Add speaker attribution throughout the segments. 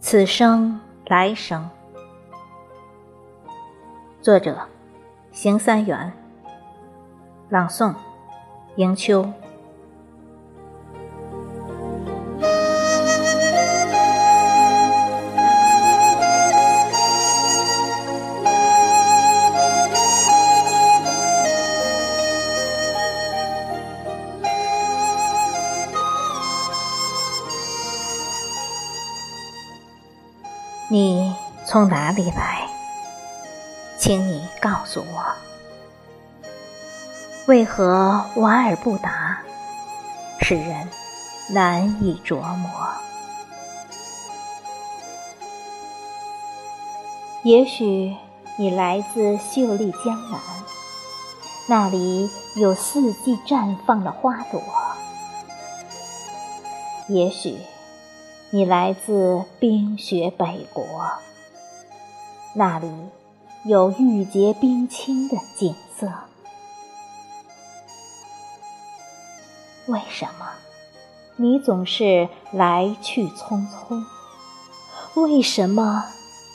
Speaker 1: 此生来生，作者：邢三元，朗诵：迎秋。你从哪里来？请你告诉我，为何莞尔不答，使人难以琢磨？也许你来自秀丽江南，那里有四季绽放的花朵；也许。你来自冰雪北国，那里有玉洁冰清的景色。为什么你总是来去匆匆？为什么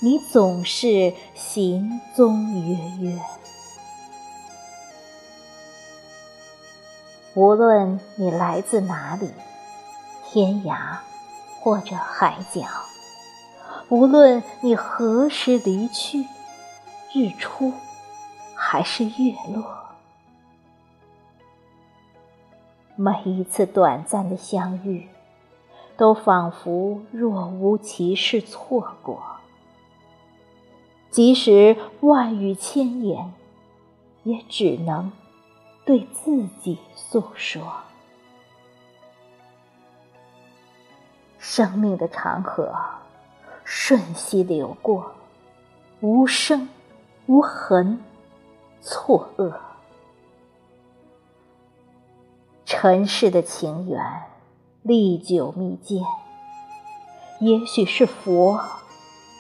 Speaker 1: 你总是行踪约约？无论你来自哪里，天涯。或者海角，无论你何时离去，日出还是月落，每一次短暂的相遇，都仿佛若无其事错过。即使万语千言，也只能对自己诉说。生命的长河瞬息流过，无声无痕，错愕。尘世的情缘历久弥坚，也许是佛，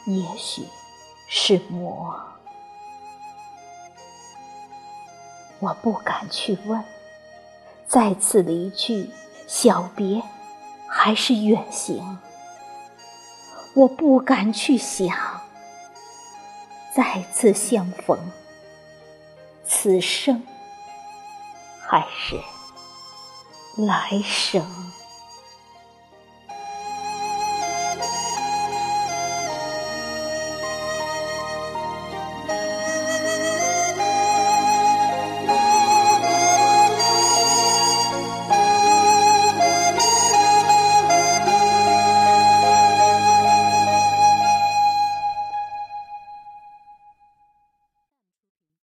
Speaker 1: 也许是魔。我不敢去问，再次离去，小别。还是远行，我不敢去想。再次相逢，此生还是来生。